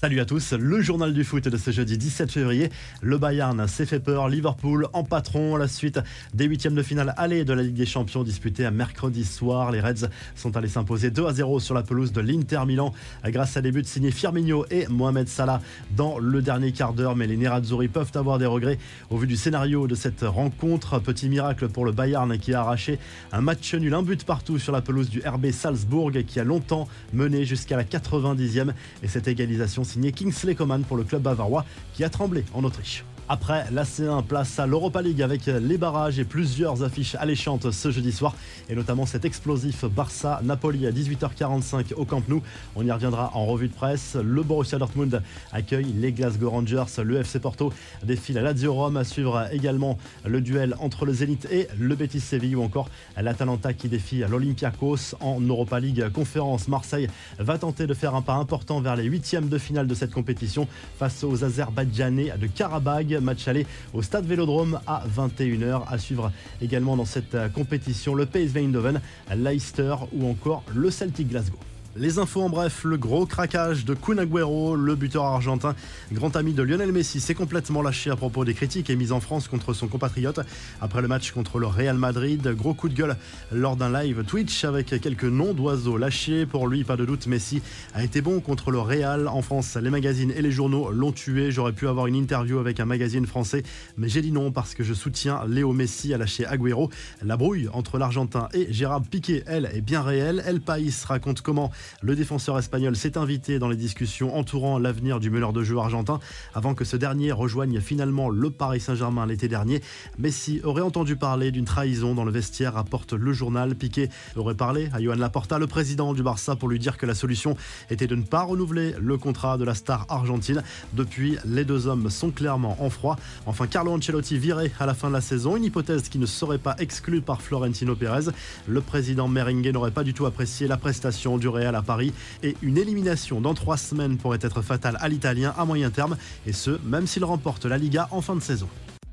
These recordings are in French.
Salut à tous, le journal du foot de ce jeudi 17 février. Le Bayern s'est fait peur, Liverpool en patron, la suite des huitièmes de finale aller de la Ligue des Champions disputée à mercredi soir. Les Reds sont allés s'imposer 2 à 0 sur la pelouse de l'Inter Milan grâce à des buts signés Firmino et Mohamed Salah dans le dernier quart d'heure. Mais les Nerazzurri peuvent avoir des regrets au vu du scénario de cette rencontre. Petit miracle pour le Bayern qui a arraché un match nul, un but partout sur la pelouse du RB Salzbourg qui a longtemps mené jusqu'à la 90e et cette égalisation signé Kingsley Coman pour le club bavarois qui a tremblé en Autriche. Après la C1, place à l'Europa League avec les barrages et plusieurs affiches alléchantes ce jeudi soir et notamment cet explosif Barça-Napoli à 18h45 au Camp Nou. On y reviendra en revue de presse. Le Borussia Dortmund accueille les Glasgow Rangers. Le FC Porto défile à Lazio Rome à suivre également le duel entre le Zénith et le Betis Séville ou encore l'Atalanta qui défie l'Olympiakos en Europa League conférence. Marseille va tenter de faire un pas important vers les huitièmes de finale de cette compétition face aux Azerbaïdjanais de Karabagh match aller au stade Vélodrome à 21h. À suivre également dans cette euh, compétition le PSV Eindhoven, Leicester ou encore le Celtic Glasgow. Les infos en bref, le gros craquage de Kun Agüero, le buteur argentin, grand ami de Lionel Messi, s'est complètement lâché à propos des critiques émises en France contre son compatriote après le match contre le Real Madrid. Gros coup de gueule lors d'un live Twitch avec quelques noms d'oiseaux lâchés. Pour lui, pas de doute, Messi a été bon contre le Real. En France, les magazines et les journaux l'ont tué. J'aurais pu avoir une interview avec un magazine français, mais j'ai dit non parce que je soutiens Léo Messi, a lâché Agüero. La brouille entre l'Argentin et Gérard Piqué, elle, est bien réelle. El País raconte comment le défenseur espagnol s'est invité dans les discussions entourant l'avenir du meneur de jeu argentin avant que ce dernier rejoigne finalement le Paris Saint-Germain l'été dernier. Messi aurait entendu parler d'une trahison dans le vestiaire, rapporte le journal. Piqué aurait parlé à Johan Laporta, le président du Barça, pour lui dire que la solution était de ne pas renouveler le contrat de la star argentine. Depuis, les deux hommes sont clairement en froid. Enfin, Carlo Ancelotti viré à la fin de la saison, une hypothèse qui ne serait pas exclue par Florentino Pérez. Le président merengue n'aurait pas du tout apprécié la prestation du Real à Paris et une élimination dans trois semaines pourrait être fatale à l'Italien à moyen terme, et ce, même s'il remporte la Liga en fin de saison.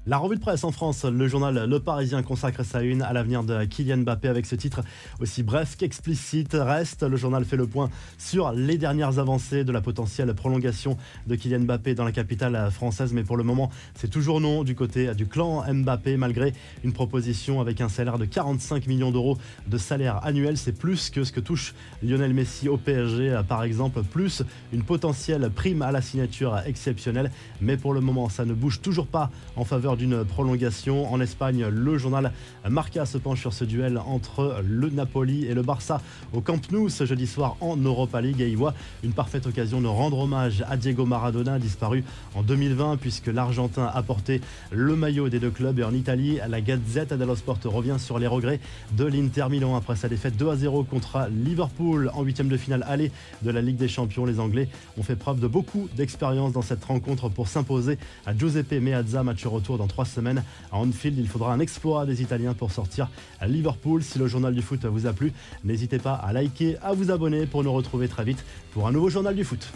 La revue de presse en France, le journal Le Parisien consacre sa une à l'avenir de Kylian Mbappé avec ce titre aussi bref qu'explicite. Reste, le journal fait le point sur les dernières avancées de la potentielle prolongation de Kylian Mbappé dans la capitale française. Mais pour le moment, c'est toujours non du côté du clan Mbappé, malgré une proposition avec un salaire de 45 millions d'euros de salaire annuel. C'est plus que ce que touche Lionel Messi au PSG, par exemple, plus une potentielle prime à la signature exceptionnelle. Mais pour le moment, ça ne bouge toujours pas en faveur d'une prolongation. En Espagne, le journal Marca se penche sur ce duel entre le Napoli et le Barça au Camp Nou ce jeudi soir en Europa League et y voit une parfaite occasion de rendre hommage à Diego Maradona disparu en 2020 puisque l'Argentin a porté le maillot des deux clubs et en Italie, la Gazette dello Sport revient sur les regrets de l'Inter Milan après sa défaite 2 à 0 contre Liverpool en huitième de finale aller de la Ligue des Champions. Les Anglais ont fait preuve de beaucoup d'expérience dans cette rencontre pour s'imposer à Giuseppe Meazza, match retour trois semaines à Anfield. Il faudra un exploit des Italiens pour sortir à Liverpool. Si le journal du foot vous a plu, n'hésitez pas à liker, à vous abonner pour nous retrouver très vite pour un nouveau journal du foot.